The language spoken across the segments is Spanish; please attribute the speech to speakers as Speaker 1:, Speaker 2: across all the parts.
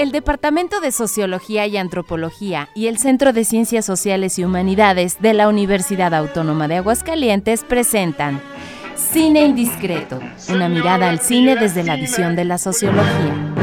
Speaker 1: El Departamento de Sociología y Antropología y el Centro de Ciencias Sociales y Humanidades de la Universidad Autónoma de Aguascalientes presentan Cine Indiscreto, una mirada al cine desde la visión de la sociología.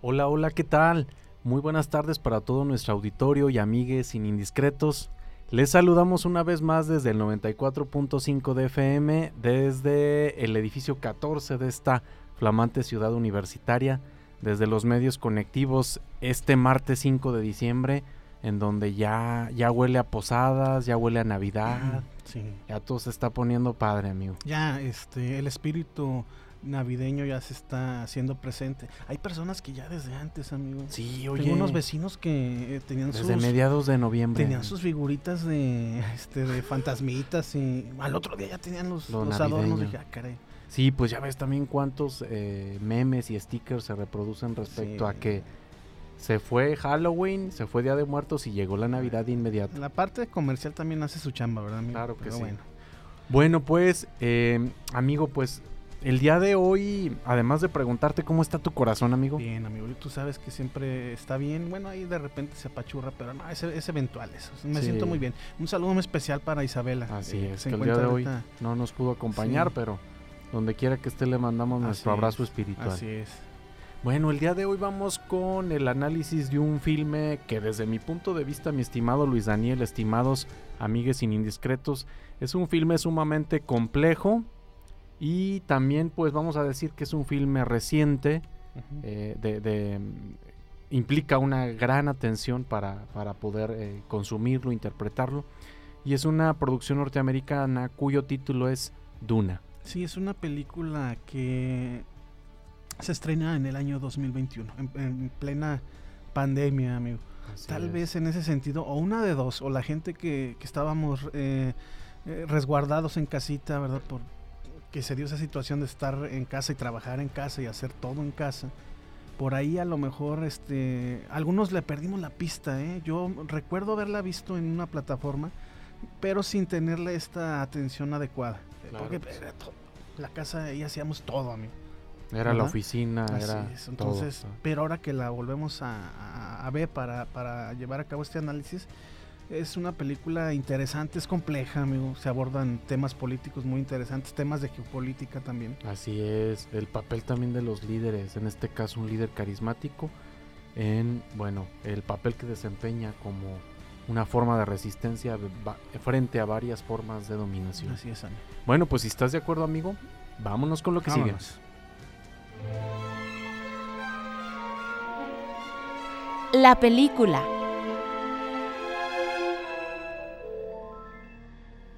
Speaker 2: Hola, hola, ¿qué tal? Muy buenas tardes para todo nuestro auditorio y amigues sin indiscretos. Les saludamos una vez más desde el 94.5 de FM, desde el edificio 14 de esta flamante ciudad universitaria, desde los medios conectivos este martes 5 de diciembre, en donde ya, ya huele a posadas, ya huele a Navidad.
Speaker 3: Sí.
Speaker 2: Ya todo se está poniendo padre, amigo.
Speaker 3: Ya, este, el espíritu navideño ya se está haciendo presente. Hay personas que ya desde antes, amigo.
Speaker 2: Sí,
Speaker 3: Tengo unos vecinos que eh, tenían
Speaker 2: Desde
Speaker 3: sus
Speaker 2: mediados de noviembre.
Speaker 3: tenían sus figuritas de este de fantasmitas y al otro día ya tenían los,
Speaker 2: Lo
Speaker 3: los adornos. Dije, ah, caray.
Speaker 2: Sí, pues ya ves también cuántos eh, memes y stickers se reproducen respecto
Speaker 3: Sí.
Speaker 2: a que se fue Halloween, se fue Día de Muertos y llegó la Navidad de inmediato.
Speaker 3: La parte comercial también hace su chamba, ¿verdad, amigo?
Speaker 2: Claro que
Speaker 3: Pero
Speaker 2: sí.
Speaker 3: Bueno.
Speaker 2: Bueno, pues, eh, amigo, pues el día de hoy, además de preguntarte cómo está tu corazón, amigo.
Speaker 3: Bien, amigo. Y tú sabes que siempre está bien. Bueno, ahí de repente se apachurra, pero no, es, es eventual eso. Me
Speaker 2: Sí.
Speaker 3: siento muy bien. Un saludo muy especial para Isabela.
Speaker 2: Así
Speaker 3: eh,
Speaker 2: es,
Speaker 3: se
Speaker 2: que el día de hoy
Speaker 3: ahorita-
Speaker 2: no nos pudo acompañar,
Speaker 3: Sí.
Speaker 2: pero donde quiera que esté le mandamos nuestro
Speaker 3: Así
Speaker 2: abrazo
Speaker 3: es,
Speaker 2: espiritual.
Speaker 3: Así es.
Speaker 2: Bueno, el día de hoy vamos con el análisis de un filme que desde mi punto de vista, mi estimado Luis Daniel, estimados amigues sin indiscretos, es un filme sumamente complejo y también pues vamos a decir que es un filme reciente, eh, de, de, implica una gran atención para, para poder eh, consumirlo, interpretarlo y es una producción norteamericana cuyo título es Duna.
Speaker 3: Sí, es una película que se estrena en el año 2021, en, en plena pandemia, amigo.
Speaker 2: Así
Speaker 3: Tal
Speaker 2: es.
Speaker 3: vez en ese sentido, o una de dos, o la gente que, que estábamos eh, resguardados en casita, ¿verdad? Por que se dio esa situación de estar en casa y trabajar en casa y hacer todo en casa. Por ahí a lo mejor, este, algunos le perdimos la pista, ¿eh? Yo recuerdo haberla visto en una plataforma, pero sin tenerle esta atención adecuada.
Speaker 2: Claro,
Speaker 3: Porque
Speaker 2: pues.
Speaker 3: era to- la casa ahí hacíamos todo, amigo.
Speaker 2: Era la oficina,
Speaker 3: Así
Speaker 2: era
Speaker 3: es,
Speaker 2: todo,
Speaker 3: entonces,
Speaker 2: todo.
Speaker 3: pero ahora que la volvemos a, a- a ver para, para llevar a cabo este análisis, es una película interesante, es compleja, amigo. Se abordan temas políticos muy interesantes, temas de geopolítica también.
Speaker 2: Así es, el papel también de los líderes, en este caso un líder carismático, en, bueno, el papel que desempeña como una forma de resistencia frente a varias formas de dominación.
Speaker 3: Así es, amigo.
Speaker 2: Bueno, pues si estás de acuerdo, amigo, vámonos con lo que sigue.
Speaker 3: Vámonos.
Speaker 1: La película.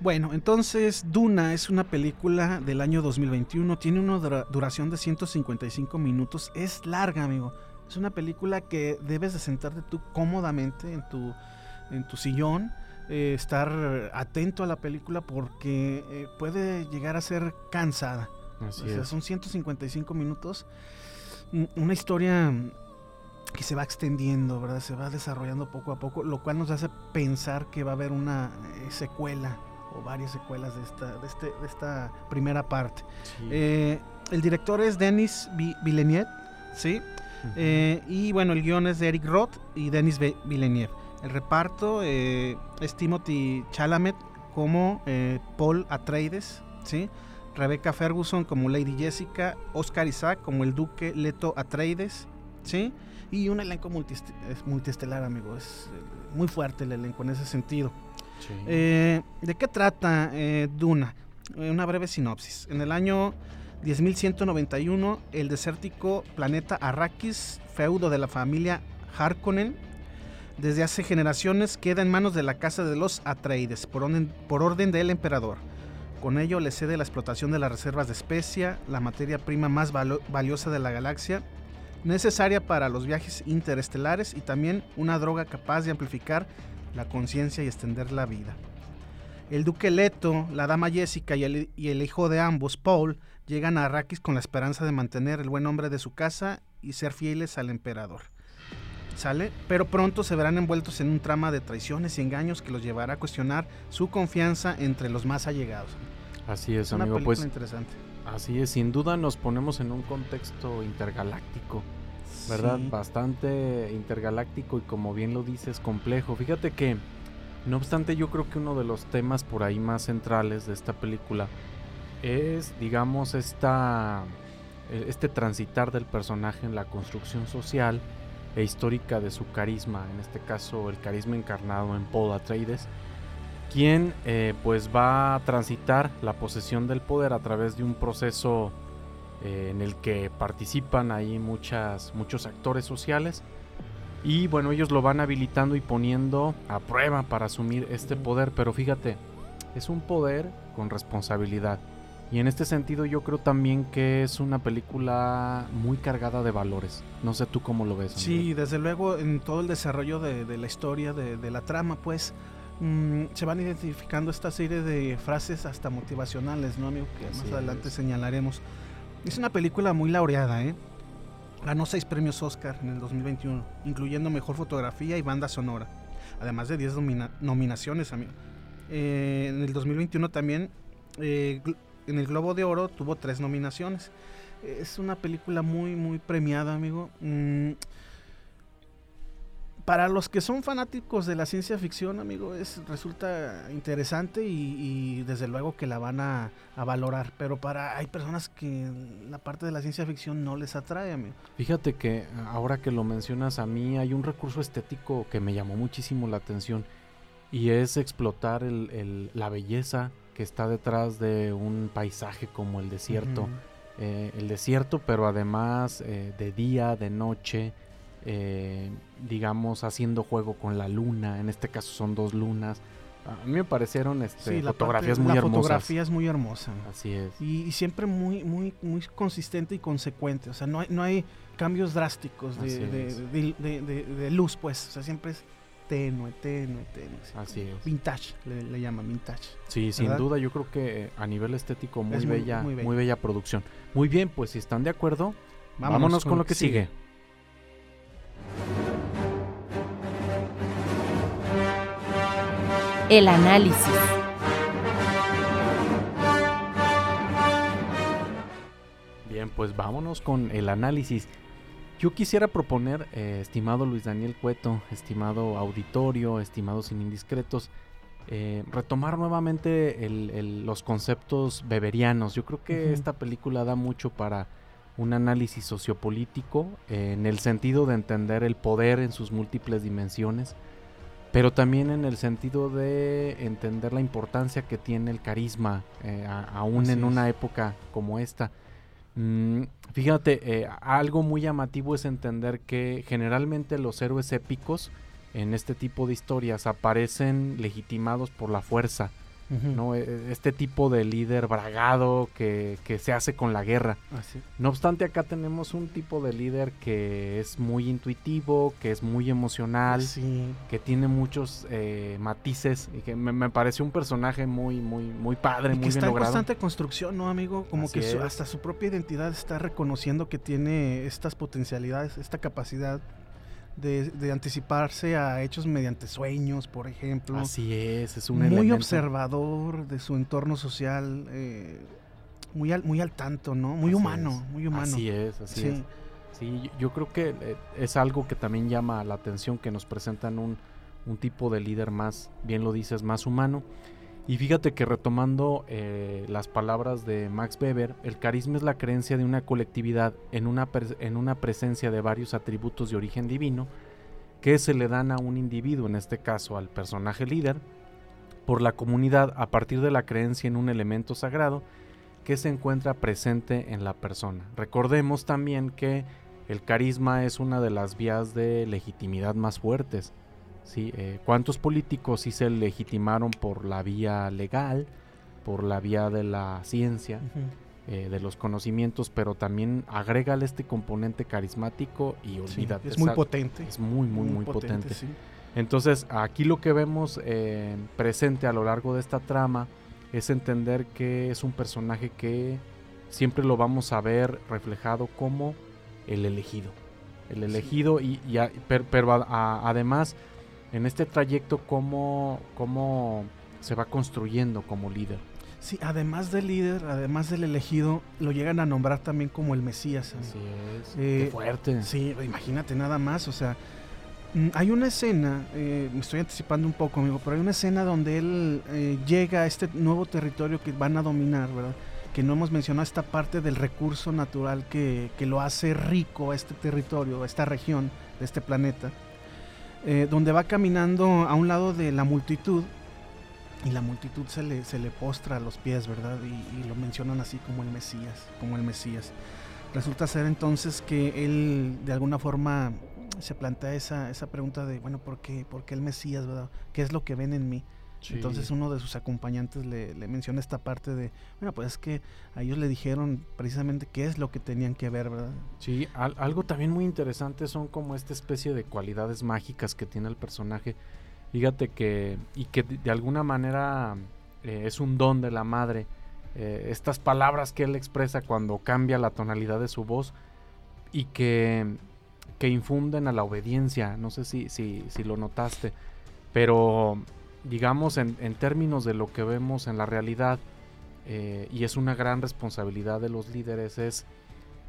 Speaker 3: Bueno, entonces Duna es una película del año 2021, tiene una dura- duración de 155 minutos, es larga, amigo. Es una película que debes de sentarte tú cómodamente en tu, en tu sillón, eh, estar atento a la película porque eh, puede llegar a ser cansada.
Speaker 2: Así
Speaker 3: O sea,
Speaker 2: es.
Speaker 3: son 155 minutos, una historia que se va extendiendo, ¿verdad? Se va desarrollando poco a poco, lo cual nos hace pensar que va a haber una eh, secuela o varias secuelas de esta, de este, de esta primera parte.
Speaker 2: Sí.
Speaker 3: Eh, el director es Denis Vi- Villeneuve, ¿sí? Eh, y bueno, el guion es de Eric Roth y Denis Vi- Villeneuve. El reparto eh, es Timothy Chalamet como Paul Atreides, ¿sí? Rebecca Ferguson como Lady Jessica, Oscar Isaac como el Duque Leto Atreides, ¿sí? Y un elenco multiestelar, amigo. Es muy fuerte el elenco en ese sentido. Eh, ¿De qué trata eh, Duna? Eh, una breve sinopsis. En el año 10.191, el desértico planeta Arrakis, feudo de la familia Harkonnen, desde hace generaciones queda en manos de la casa de los Atreides, por orden, del emperador. Con ello le cede la explotación de las reservas de especia, la materia prima más valiosa de la galaxia, necesaria para los viajes interestelares y también una droga capaz de amplificar la conciencia y extender la vida. El duque Leto, la dama Jessica y el, y el hijo de ambos, Paul, llegan a Arrakis con la esperanza de mantener el buen nombre de su casa y ser fieles al emperador. ¿Sale? Pero pronto se verán envueltos en un trama de traiciones y engaños que los llevará a cuestionar su confianza entre los más allegados.
Speaker 2: Así es,
Speaker 3: una
Speaker 2: amigo. Pues
Speaker 3: interesante.
Speaker 2: Así es, sin duda nos ponemos en un contexto intergaláctico, ¿verdad?
Speaker 3: Sí.
Speaker 2: Bastante intergaláctico y como bien lo dices, complejo. Fíjate que, no obstante, yo creo que uno de los temas por ahí más centrales de esta película es, digamos, esta, eh, este transitar del personaje en la construcción social e histórica de su carisma, en este caso el carisma encarnado en Paul Atreides, quien eh, pues va a transitar la posesión del poder a través de un proceso eh, en el que participan ahí muchas, muchos actores sociales y bueno, ellos lo van habilitando y poniendo a prueba para asumir este poder, pero fíjate, es un poder con responsabilidad. Y en este sentido yo creo también que es una película muy cargada de valores. No sé tú cómo lo ves.
Speaker 3: Sí,
Speaker 2: Andrés.
Speaker 3: desde luego en todo el desarrollo de, de la historia, de, de la trama, pues mm, se van identificando esta serie de frases hasta motivacionales, ¿no, amigo? Que más
Speaker 2: Así
Speaker 3: adelante
Speaker 2: es.
Speaker 3: señalaremos. Es una película muy laureada, ¿eh? Ganó seis premios Oscar en el 2021, incluyendo Mejor Fotografía y Banda Sonora, además de 10 nomina- nominaciones, amigo. Eh, en el 2021 también, eh, en el Globo de Oro, tuvo tres nominaciones. Es una película muy, muy premiada, amigo. Mm, para los que son fanáticos de la ciencia ficción, amigo, es resulta interesante y, y desde luego que la van a, a valorar. Pero para hay personas que la parte de la ciencia ficción no les atrae, amigo.
Speaker 2: Fíjate que ahora que lo mencionas a mí hay un recurso estético que me llamó muchísimo la atención y es explotar el- el- la belleza que está detrás de un paisaje como el desierto. Eh, el desierto, pero además eh, de día, de noche, eh, digamos, haciendo juego con la luna. En este caso son dos lunas. A mí me parecieron este,
Speaker 3: Sí, la
Speaker 2: fotografías
Speaker 3: parte-
Speaker 2: muy
Speaker 3: la
Speaker 2: hermosas.
Speaker 3: fotografía es muy hermosa.
Speaker 2: Así es.
Speaker 3: Y, y siempre muy, muy, muy consistente y consecuente. O sea, no hay, no hay cambios drásticos de, de- de- luz, pues. O sea, siempre es tenue, tenue, tenue. sí.
Speaker 2: Así es.
Speaker 3: Vintage, le, le llaman vintage.
Speaker 2: Sí, sin duda yo creo que eh, a nivel estético muy
Speaker 3: Es muy-
Speaker 2: bella,
Speaker 3: muy
Speaker 2: muy
Speaker 3: bella.
Speaker 2: bella. producción. Muy bien, pues si están de acuerdo, vámonos, con, lo que sigue.
Speaker 1: El análisis.
Speaker 2: Bien, pues vámonos con el análisis. Yo quisiera proponer, eh, estimado Luis Daniel Cueto, estimado auditorio, estimados sin indiscretos, eh, retomar nuevamente el- el- los conceptos beberianos. Yo creo que esta película da mucho para un análisis sociopolítico eh, en el sentido de entender el poder en sus múltiples dimensiones, pero también en el sentido de entender la importancia que tiene el carisma, eh, a- aún
Speaker 3: Así
Speaker 2: en
Speaker 3: es.
Speaker 2: una época como esta. Mm, fíjate, eh, algo muy llamativo es entender que generalmente los héroes épicos en este tipo de historias aparecen legitimados por la fuerza, ¿no? E- Este tipo de líder bragado que, que se hace con la guerra. No obstante, acá tenemos un tipo de líder que es muy intuitivo, que es muy emocional,
Speaker 3: Sí.
Speaker 2: que tiene muchos eh, matices y que me, me pareció un personaje muy, muy, muy padre,
Speaker 3: Y
Speaker 2: muy
Speaker 3: que está
Speaker 2: bien
Speaker 3: en
Speaker 2: logrado.
Speaker 3: constante construcción, ¿no, amigo? Como
Speaker 2: Así
Speaker 3: que su- hasta su propia identidad está reconociendo que tiene estas potencialidades, esta capacidad de, de anticiparse a hechos mediante sueños, por ejemplo.
Speaker 2: Así es, es un
Speaker 3: muy
Speaker 2: elemento-
Speaker 3: observador de su entorno social, eh, muy, al, muy al tanto, ¿no? Muy
Speaker 2: Así
Speaker 3: humano,
Speaker 2: es.
Speaker 3: muy humano.
Speaker 2: Así es, así
Speaker 3: Sí.
Speaker 2: es. Sí, yo- yo creo que eh, es algo que también llama la atención, que nos presentan un, un tipo de líder más, bien lo dices, más humano. Y fíjate que retomando eh, las palabras de Max Weber, el carisma es la creencia de una colectividad en una, en una presencia de varios atributos de origen divino que se le dan a un individuo, en este caso al personaje líder, por la comunidad a partir de la creencia en un elemento sagrado que se encuentra presente en la persona. Recordemos también que el carisma es una de las vías de legitimidad más fuertes. ¿Sí? Eh, ¿Cuántos políticos sí se legitimaron por la vía legal, por la vía de la ciencia, eh, de los conocimientos, pero también agrégale este componente carismático y
Speaker 3: Sí,
Speaker 2: olvídate.
Speaker 3: es muy potente.
Speaker 2: es muy, muy, muy, potente.
Speaker 3: sí.
Speaker 2: Entonces, aquí lo que vemos eh, presente a lo largo de esta trama es entender que es un personaje que siempre lo vamos a ver reflejado como el elegido. El elegido y, y a- per- pero a- a- además en este trayecto cómo, cómo se va construyendo como líder.
Speaker 3: Sí, además del líder, además del elegido, lo llegan a nombrar también como el Mesías.
Speaker 2: Así es. Qué eh, fuerte.
Speaker 3: Sí, imagínate nada más, o sea, mm, hay una escena, eh, me estoy anticipando un poco, amigo, pero hay una escena donde él eh, llega a este nuevo territorio que van a dominar, ¿verdad? Que no hemos mencionado esta parte del recurso natural que, que lo hace rico a este territorio, a esta región de este planeta, donde va caminando a un lado de la multitud y la multitud se le, se le postra a los pies, ¿verdad? Y, lo mencionan así como el Mesías, como el Mesías. Resulta ser entonces que él de alguna forma se plantea esa, esa pregunta de, bueno, ¿por qué, ¿por qué el Mesías, verdad? ¿Qué es lo que ven en mí? Entonces uno de sus acompañantes le, le, menciona esta parte de, bueno, pues es que a ellos le dijeron precisamente qué es lo que tenían que ver, ¿verdad?
Speaker 2: Sí, algo también muy interesante son como esta especie de cualidades mágicas que tiene el personaje Fíjate que, y que de alguna manera eh, es un don de la madre. Eh, estas palabras que él expresa cuando cambia la tonalidad de su voz y que, que infunden a la obediencia. No sé si, si, si lo notaste, pero digamos en, en, términos de lo que vemos en la realidad, eh, y es una gran responsabilidad de los líderes, es,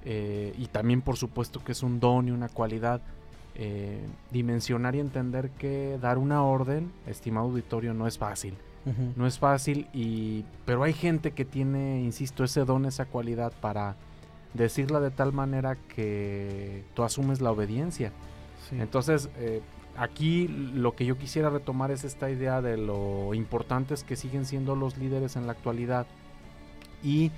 Speaker 2: y también por supuesto que es un don y una cualidad, eh, dimensionar y entender que dar una orden, estimado auditorio, no es fácil. No es fácil, y, pero hay gente que tiene, insisto, ese don, esa cualidad para decirla de tal manera que tú asumes la obediencia. Entonces, eh, aquí lo que yo quisiera retomar es esta idea de lo importantes que siguen siendo los líderes en la actualidad y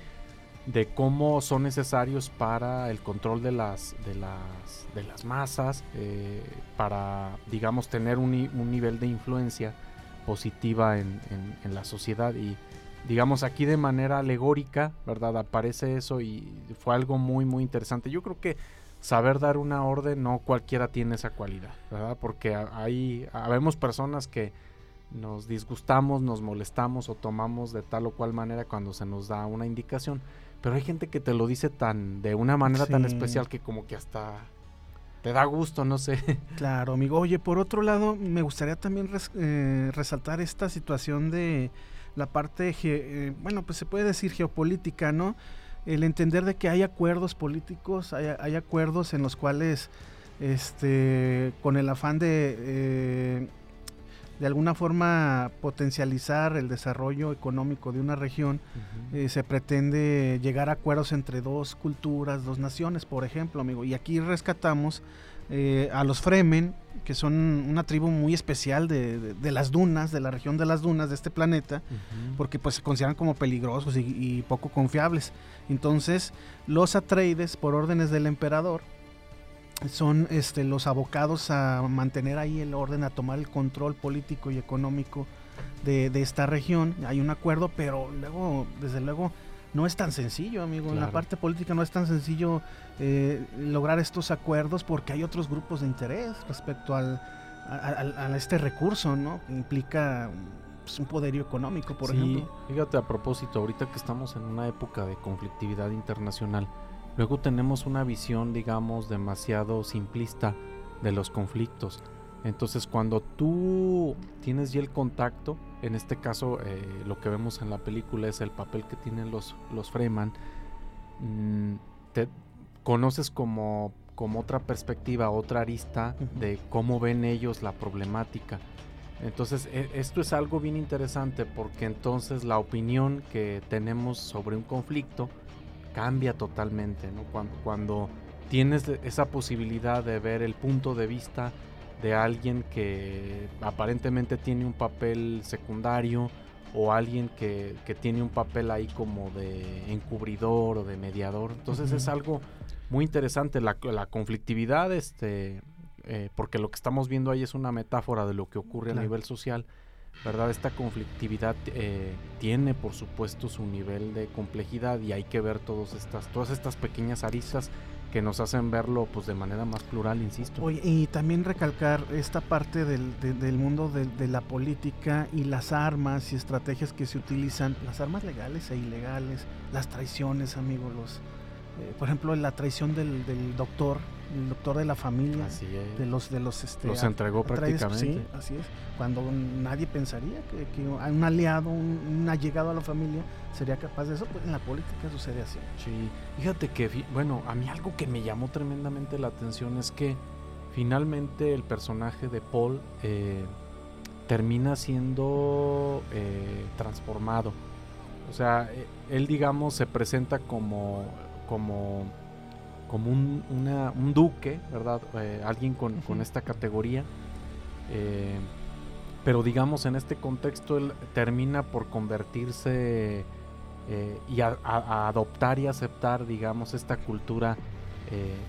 Speaker 2: de cómo son necesarios para el control de las, de las, de las masas, eh, para, digamos, tener un, nivel de influencia positiva en, en, la sociedad. Y, digamos, aquí de manera alegórica, ¿verdad? Aparece eso y fue algo muy, muy interesante. Yo creo que saber dar una orden, no cualquiera tiene esa cualidad, ¿verdad? Porque hay, habemos personas que nos disgustamos, nos molestamos o tomamos de tal o cual manera cuando se nos da una indicación pero hay gente que te lo dice tan de una manera tan especial que como que hasta te da gusto, no sé.
Speaker 3: Claro, amigo. Oye, por otro lado, me gustaría también eh, resaltar esta situación de la parte, eh, bueno, pues se puede decir geopolítica, ¿no? El entender de que hay acuerdos políticos, hay, hay acuerdos en los cuales, este, con el afán de eh, de alguna forma potencializar el desarrollo económico de una región, eh, se pretende llegar a acuerdos entre dos culturas, dos naciones, por ejemplo, amigo. Y aquí rescatamos eh, a los Fremen, que son una tribu muy especial de, las dunas, de la región de las dunas de este planeta, porque pues se consideran como peligrosos y, y poco confiables. Entonces, los Atreides, por órdenes del emperador, son este, los abocados a mantener ahí el orden, a tomar el control político y económico de, esta región. Hay un acuerdo, pero luego, desde luego, no es tan sencillo, amigo. En la parte política no es tan sencillo eh, lograr estos acuerdos porque hay otros grupos de interés respecto al, a, este recurso, ¿no? Que implica pues, un poderío económico, por ejemplo.
Speaker 2: Fíjate, a propósito, ahorita que estamos en una época de conflictividad internacional, Luego tenemos una visión, digamos, demasiado simplista de los conflictos. Entonces cuando tú tienes ya el contacto, en este caso eh, lo que vemos en la película es el papel que tienen los, los Freeman, mm, te conoces como, como otra perspectiva, otra arista de cómo ven ellos la problemática. Entonces e, esto es algo bien interesante porque entonces la opinión que tenemos sobre un conflicto cambia totalmente, ¿no? Cuando, cuando tienes esa posibilidad de ver el punto de vista de alguien que aparentemente tiene un papel secundario o alguien que, tiene un papel ahí como de encubridor o de mediador. Entonces es algo muy interesante la, la conflictividad, este, eh, porque lo que estamos viendo ahí es una metáfora de lo que ocurre a nivel social ¿verdad? Esta conflictividad eh, tiene, por supuesto, su nivel de complejidad y hay que ver todas estas, todas estas pequeñas aristas que nos hacen verlo pues de manera más plural, insisto.
Speaker 3: y también recalcar esta parte del, del mundo de, la política y las armas y estrategias que se utilizan, las armas legales e ilegales, las traiciones, amigos, los, eh, por ejemplo, la traición del, del doctor el doctor de la familia,
Speaker 2: Así es.
Speaker 3: de los de los este
Speaker 2: Los entregó
Speaker 3: Atreides,
Speaker 2: prácticamente.
Speaker 3: Sí, así es. Cuando nadie pensaría que, que un aliado, un, un allegado a la familia sería capaz de eso, pues en la política sucede así.
Speaker 2: Sí, fíjate que, bueno, a mí algo que me llamó tremendamente la atención es que finalmente el personaje de Paul eh, termina siendo eh, transformado. O sea, eh, él, digamos, se presenta como, como, como un, una- un duque, ¿verdad? Eh, alguien con, con esta categoría. eh, pero digamos, en este contexto, él termina por convertirse eh, y a, adoptar y aceptar, digamos, esta cultura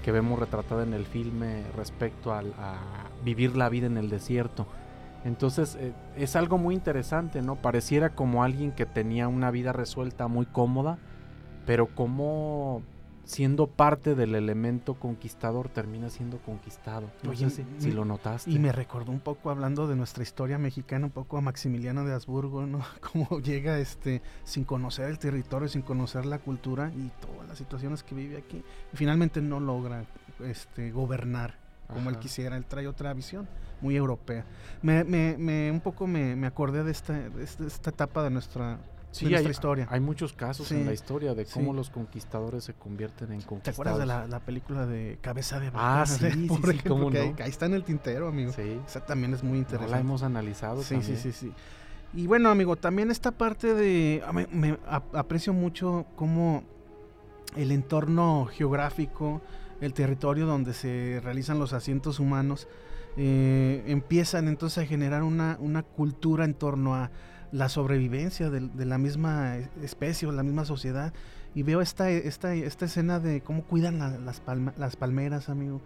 Speaker 2: que vemos retratada en el filme respecto al, a vivir la vida en el desierto. Entonces es algo muy interesante, ¿no? Pareciera como alguien que tenía una vida resuelta muy cómoda, pero como siendo parte del elemento conquistador termina siendo conquistado. No
Speaker 3: Oye,
Speaker 2: sé si, lo notaste.
Speaker 3: Y me recordó un poco hablando de nuestra historia mexicana, un poco a Maximiliano de Habsburgo, ¿no? Cómo llega este sin conocer el territorio, sin conocer la cultura y todas las situaciones que vive aquí. Finalmente no logra este gobernar como él quisiera, él trae otra visión muy europea. Me, me, me- un poco me, me acordé de esta, de esta etapa de nuestra,
Speaker 2: Sí,
Speaker 3: de nuestra
Speaker 2: hay,
Speaker 3: historia.
Speaker 2: hay muchos casos en la historia de cómo
Speaker 3: sí.
Speaker 2: los conquistadores se convierten en
Speaker 3: ¿Te
Speaker 2: conquistados.
Speaker 3: acuerdas de la, la película de Cabeza de
Speaker 2: Ah,
Speaker 3: Vaca?
Speaker 2: sí, sí,
Speaker 3: Por ejemplo,
Speaker 2: cómo
Speaker 3: ahí-
Speaker 2: no.
Speaker 3: está en el tintero, amigo.
Speaker 2: Sí,
Speaker 3: Esa también es muy
Speaker 2: no
Speaker 3: interesante.
Speaker 2: la hemos analizado
Speaker 3: Sí,
Speaker 2: también.
Speaker 3: sí, sí, sí. Y bueno, amigo, también esta parte de... Me, me ap- aprecio mucho cómo el entorno geográfico, el territorio donde se realizan los asientos humanos, eh, empiezan entonces a generar una, una cultura en torno a la sobrevivencia de, la misma especie o la misma sociedad. Y veo esta, esta, esta escena de cómo cuidan la- las, palma- las palmeras, amigo.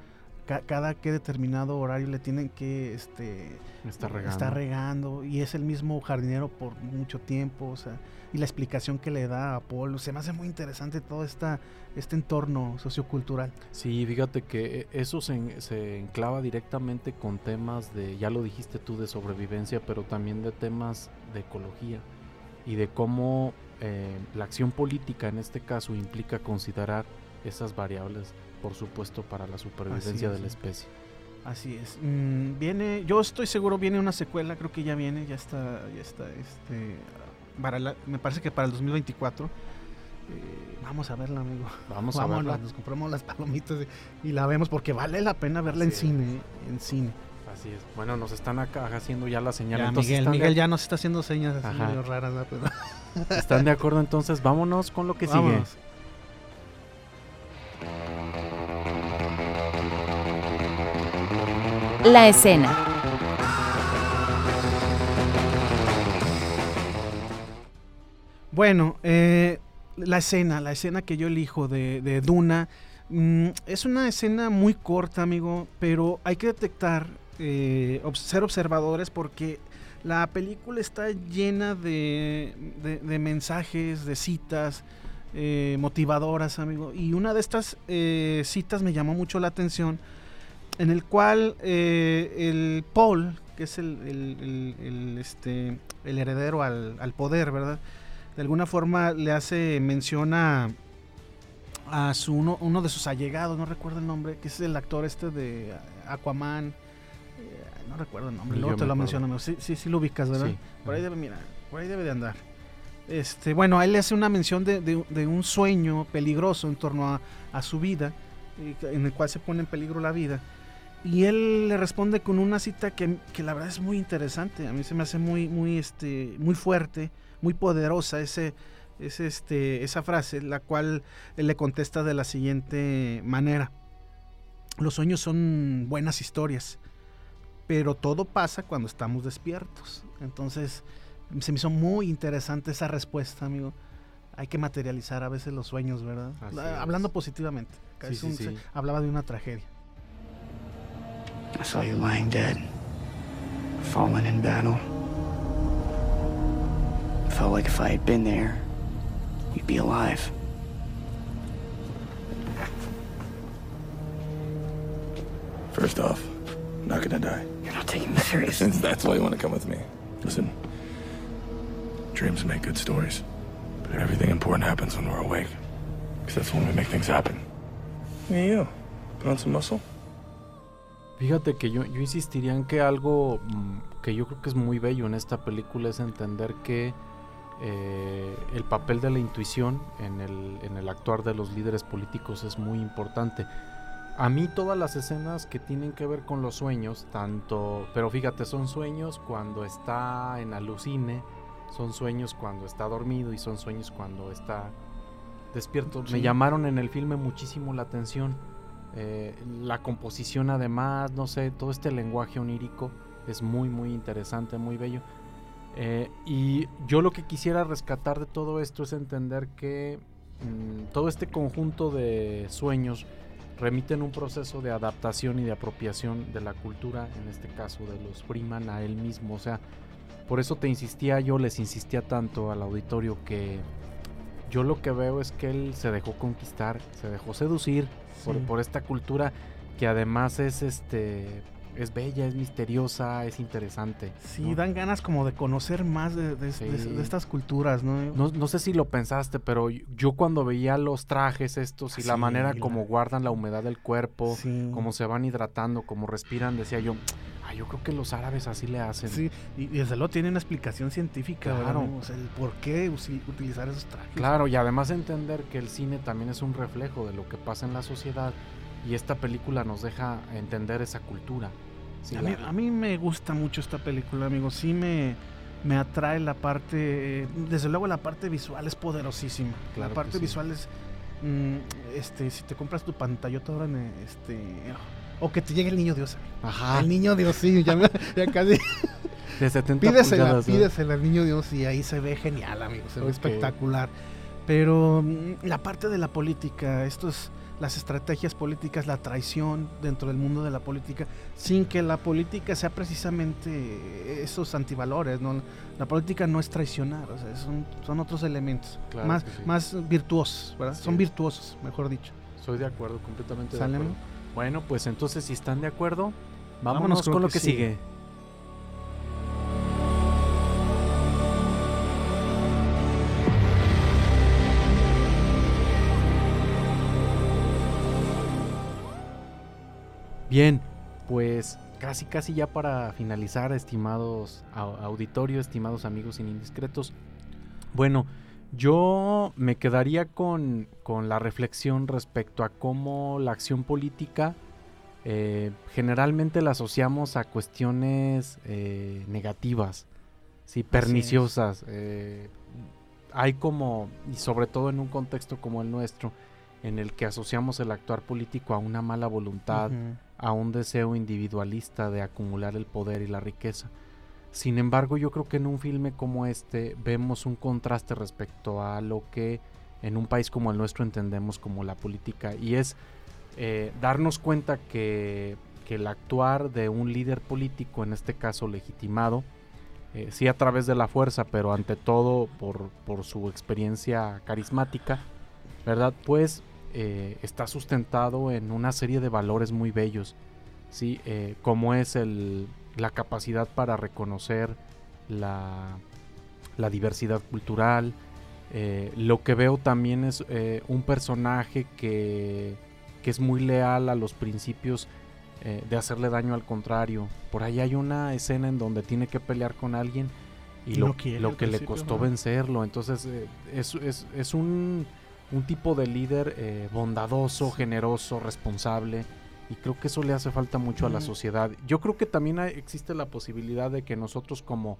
Speaker 3: Ca- cada que determinado horario le tienen que este,
Speaker 2: Está regando.
Speaker 3: está regando y es el mismo jardinero por mucho tiempo, o sea, y la explicación que le da a Paul, se me hace muy interesante todo esta, este entorno sociocultural.
Speaker 2: Sí, fíjate que eh, eso se, se enclava directamente con temas de, ya lo dijiste tú, de sobrevivencia, pero también de temas de ecología y de cómo eh, la acción política en este caso implica considerar esas variables, por supuesto, para la supervivencia de la especie.
Speaker 3: Así es. Mm, viene, yo estoy seguro viene una secuela, creo que ya viene, ya está, ya está, este, para la- me parece que para el 2024. Eh, vamos a verla, amigo.
Speaker 2: Vamos a verla.
Speaker 3: nos compramos las palomitas y, y la vemos porque vale la pena verla en
Speaker 2: es.
Speaker 3: cine, en cine.
Speaker 2: Así es. Bueno, nos están acá haciendo ya la señal.
Speaker 3: Ya,
Speaker 2: entonces,
Speaker 3: Miguel,
Speaker 2: ¿están,
Speaker 3: Miguel
Speaker 2: de,
Speaker 3: ya nos está haciendo señas así medio raras,
Speaker 2: ¿están de acuerdo? Entonces, vámonos con lo que sigue.
Speaker 1: La escena.
Speaker 3: Bueno, eh, la escena, la escena que yo elijo de, de Duna, mm, es una escena muy corta, amigo, pero hay que detectar, eh, ser observadores porque la película está llena de, de- de mensajes, de citas eh, motivadoras, amigo. Y una de estas eh, citas me llamó mucho la atención, en el cual eh, el Paul, que es el, el- el- el, este, el heredero al, al poder, ¿verdad? de alguna forma le hace mención a, a su uno, uno de sus allegados, no recuerdo el nombre, que es el actor este de Aquaman. eh, no recuerdo el nombre, luego te lo menciono. Sí, sí, sí lo ubicas, ¿verdad?
Speaker 2: Sí.
Speaker 3: Por ahí debe, mira, por ahí debe de andar. Este, bueno, a él le hace una mención de, de- de un sueño peligroso en torno a, a su vida, que- en el cual se pone en peligro la vida. Y él le responde con una cita que, que la verdad es muy interesante. A mí se me hace muy, muy, este, muy fuerte, muy poderosa ese, ese, este, esa frase, la cual él le contesta de la siguiente manera. Los sueños son buenas historias, pero todo pasa cuando estamos despiertos. Entonces, se me hizo muy interesante esa respuesta, amigo. Hay que materializar a veces los sueños, ¿verdad?
Speaker 2: Así es.
Speaker 3: Hablando positivamente.
Speaker 2: Sí,
Speaker 3: Es
Speaker 2: sí,
Speaker 3: un-
Speaker 2: sí.
Speaker 3: se- hablaba de una tragedia.
Speaker 4: I saw you lying dead, fallen in battle. Felt like if I had been there, you'd be alive.
Speaker 5: First off, I'm not gonna die.
Speaker 4: You're not taking me serious.
Speaker 5: Since that's why you want to come with me. Listen, dreams make good stories, but everything important happens when we're awake. Because that's when we make things happen. Me and you. Put on some muscle?
Speaker 2: Fíjate que yo, yo insistiría en que algo mm, que yo creo que es muy bello en esta película es entender que eh, el papel de la intuición en el, en el actuar de los líderes políticos es muy importante. A mí todas las escenas que tienen que ver con los sueños, tanto, pero fíjate, son sueños cuando está en alucine, son sueños cuando está dormido y son sueños cuando está despierto. Me llamaron en el filme muchísimo la atención. Eh, la composición además, no sé, todo este lenguaje onírico es muy, muy interesante, muy bello. Eh, y yo lo que quisiera rescatar de todo esto es entender que mm, todo este conjunto de sueños remiten un proceso de adaptación y de apropiación de la cultura, en este caso de los Freeman, a él mismo. O sea, por eso te insistía, yo les insistía tanto al auditorio que yo lo que veo es que él se dejó conquistar, se dejó seducir por, esta cultura que además es este es bella, es misteriosa, es interesante.
Speaker 3: Sí,
Speaker 2: ¿no?
Speaker 3: dan ganas como de conocer más de, de- de-
Speaker 2: Sí.
Speaker 3: de estas culturas, ¿no?
Speaker 2: No, no sé si lo pensaste, pero yo cuando veía los trajes estos y la manera como guardan la humedad del cuerpo,
Speaker 3: Sí.
Speaker 2: cómo se van hidratando, cómo respiran, decía yo, ah, yo creo que los árabes así le hacen.
Speaker 3: Sí, y y desde luego tiene una explicación científica, ¿verdad,
Speaker 2: Claro.
Speaker 3: O sea, el por qué utilizar esos trajes.
Speaker 2: Claro, y además entender que el cine también es un reflejo de lo que pasa en la sociedad y esta película nos deja entender esa cultura. Sí,
Speaker 3: a, mí,
Speaker 2: la-
Speaker 3: a mí me gusta mucho esta película, amigo. Sí me, me atrae la parte, eh, desde luego la parte visual es poderosísima.
Speaker 2: Claro
Speaker 3: la parte
Speaker 2: sí.
Speaker 3: visual es, mm, este, si te compras tu pantallota ahora, en, este, o que te llegue el niño Dios. amigo.
Speaker 2: Ajá,
Speaker 3: El niño Dios, sí, ya, me- ya casi.
Speaker 2: de 70
Speaker 3: Pídesela, pídesela al niño Dios y ahí se ve genial, amigo, se ve espectacular. Pero mm, la parte de la política, estos, las estrategias políticas, la traición dentro del mundo de la política, sin que la política sea precisamente esos antivalores, ¿no? La política no es traicionar, o sea, son, son otros elementos,
Speaker 2: Claro
Speaker 3: más,
Speaker 2: sí.
Speaker 3: más virtuosos, son virtuosos, mejor dicho.
Speaker 2: Soy de acuerdo, completamente de
Speaker 3: ¿Sale,
Speaker 2: acuerdo. Bueno, pues entonces si están de acuerdo, vámonos,
Speaker 3: Vámonos
Speaker 2: con, lo que sigue. Bien, pues casi casi ya para finalizar, estimados au- auditorio, estimados amigos sin indiscretos. Bueno, yo me quedaría con, con la reflexión respecto a cómo la acción política eh, generalmente la asociamos a cuestiones eh, negativas, sí, perniciosas. eh, hay como, y sobre todo en un contexto como el nuestro, en el que asociamos el actuar político a una mala voluntad. A un deseo individualista de acumular el poder y la riqueza. Sin embargo, yo creo que en un filme como este vemos un contraste respecto a lo que en un país como el nuestro entendemos como la política y es eh, darnos cuenta que, que el actuar de un líder político, en este caso legitimado, eh, sí a través de la fuerza, pero ante todo por, por su experiencia carismática, ¿verdad? Pues eh, está sustentado en una serie de valores muy bellos, ¿sí? Eh, como es el, la capacidad para reconocer la, la diversidad cultural. eh, lo que veo también es un personaje que, que es muy leal a los principios de hacerle daño al contrario. Por ahí hay una escena en donde tiene que pelear con alguien y
Speaker 3: Y
Speaker 2: lo,
Speaker 3: no quiere
Speaker 2: lo que le costó
Speaker 3: ¿no?
Speaker 2: vencerlo. Entonces es, es- es un, un tipo de líder eh, bondadoso, generoso, responsable. Y creo que eso le hace falta mucho a la sociedad. Yo creo que también hay- existe la posibilidad de que nosotros como,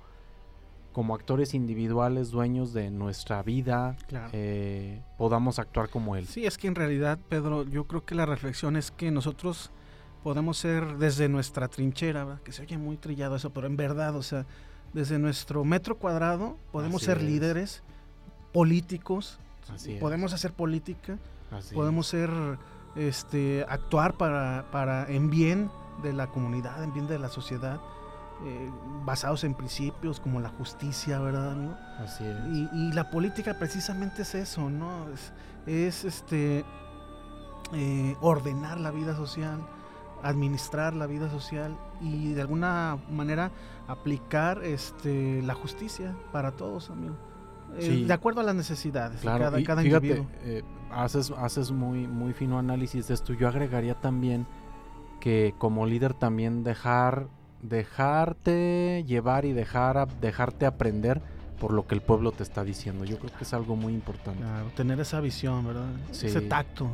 Speaker 2: como actores individuales, dueños de nuestra vida,
Speaker 3: Claro.
Speaker 2: eh, podamos actuar como él.
Speaker 3: Sí, es que en realidad, Pedro, yo creo que la reflexión es que nosotros podemos ser desde nuestra trinchera, ¿verdad? que se oye muy trillado eso, pero en verdad, o sea, desde nuestro metro cuadrado podemos
Speaker 2: Así
Speaker 3: ser
Speaker 2: es.
Speaker 3: líderes políticos,
Speaker 2: Así
Speaker 3: podemos hacer política,
Speaker 2: Así
Speaker 3: podemos ser, este, actuar para, para en bien de la comunidad, en bien de la sociedad, eh, basados en principios como la justicia, ¿verdad, amigo?
Speaker 2: Así es.
Speaker 3: Y, y la política precisamente es eso, ¿no? Es, es, este eh, ordenar la vida social, administrar la vida social y de alguna manera aplicar este la justicia para todos, amigo. Eh,
Speaker 2: Sí.
Speaker 3: de acuerdo a las necesidades
Speaker 2: Claro,
Speaker 3: de cada,
Speaker 2: y
Speaker 3: cada
Speaker 2: fíjate,
Speaker 3: individuo.
Speaker 2: eh, haces, haces muy, muy fino análisis de esto. Yo agregaría también que como líder también dejar, dejarte llevar y dejar, a- dejarte aprender por lo que el pueblo te está diciendo. Yo creo que es algo muy importante.
Speaker 3: Claro, tener esa visión, ¿verdad?
Speaker 2: Sí.
Speaker 3: Ese tacto,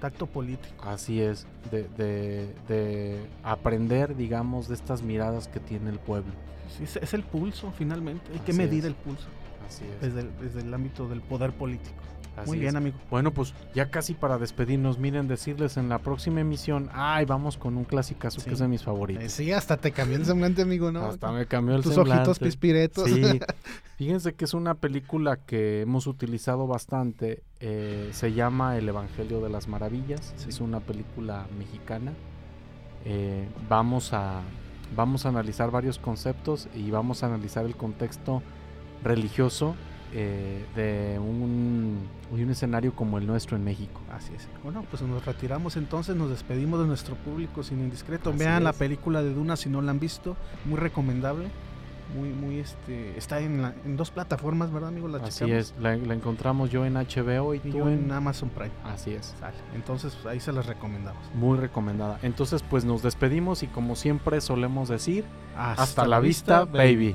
Speaker 3: tacto político.
Speaker 2: Así es, de, de, de aprender, digamos, de estas miradas que tiene el pueblo.
Speaker 3: Sí, es, el pulso, finalmente. Hay que
Speaker 2: Así
Speaker 3: medir
Speaker 2: es.
Speaker 3: el pulso
Speaker 2: Así es.
Speaker 3: desde el, desde el ámbito del poder político.
Speaker 2: así
Speaker 3: Muy bien,
Speaker 2: es.
Speaker 3: amigo.
Speaker 2: Bueno, pues ya casi para despedirnos, miren, decirles en la próxima emisión, ay, vamos con un clasicazo
Speaker 3: Sí.
Speaker 2: que es de mis favoritos.
Speaker 3: Eh, sí, hasta te cambió el semblante, amigo, ¿no?
Speaker 2: Hasta me cambió el
Speaker 3: Tus
Speaker 2: semblante.
Speaker 3: ojitos pispiretos.
Speaker 2: Sí, fíjense que es una película que hemos utilizado bastante. eh, se llama El Evangelio de las Maravillas.
Speaker 3: Sí.
Speaker 2: Es una película mexicana. Eh, vamos a vamos a analizar varios conceptos y vamos a analizar el contexto religioso eh, de un, un escenario como el nuestro en México.
Speaker 3: Así es. Bueno, pues nos retiramos entonces, nos despedimos de nuestro público sin indiscreto.
Speaker 2: Así
Speaker 3: Vean la película de Duna si no la han visto, muy recomendable. Muy, muy, este, está en, la- en dos plataformas, ¿verdad, amigo? La
Speaker 2: Así
Speaker 3: checamos.
Speaker 2: es, la, la encontramos yo en HBO y
Speaker 3: Y
Speaker 2: tú
Speaker 3: yo en
Speaker 2: en...
Speaker 3: Amazon Prime.
Speaker 2: Así es.
Speaker 3: Sale. Entonces, ahí se las recomendamos.
Speaker 2: Muy recomendada. Entonces, pues nos despedimos y como siempre solemos decir,
Speaker 3: Hasta,
Speaker 2: hasta, la vista, baby.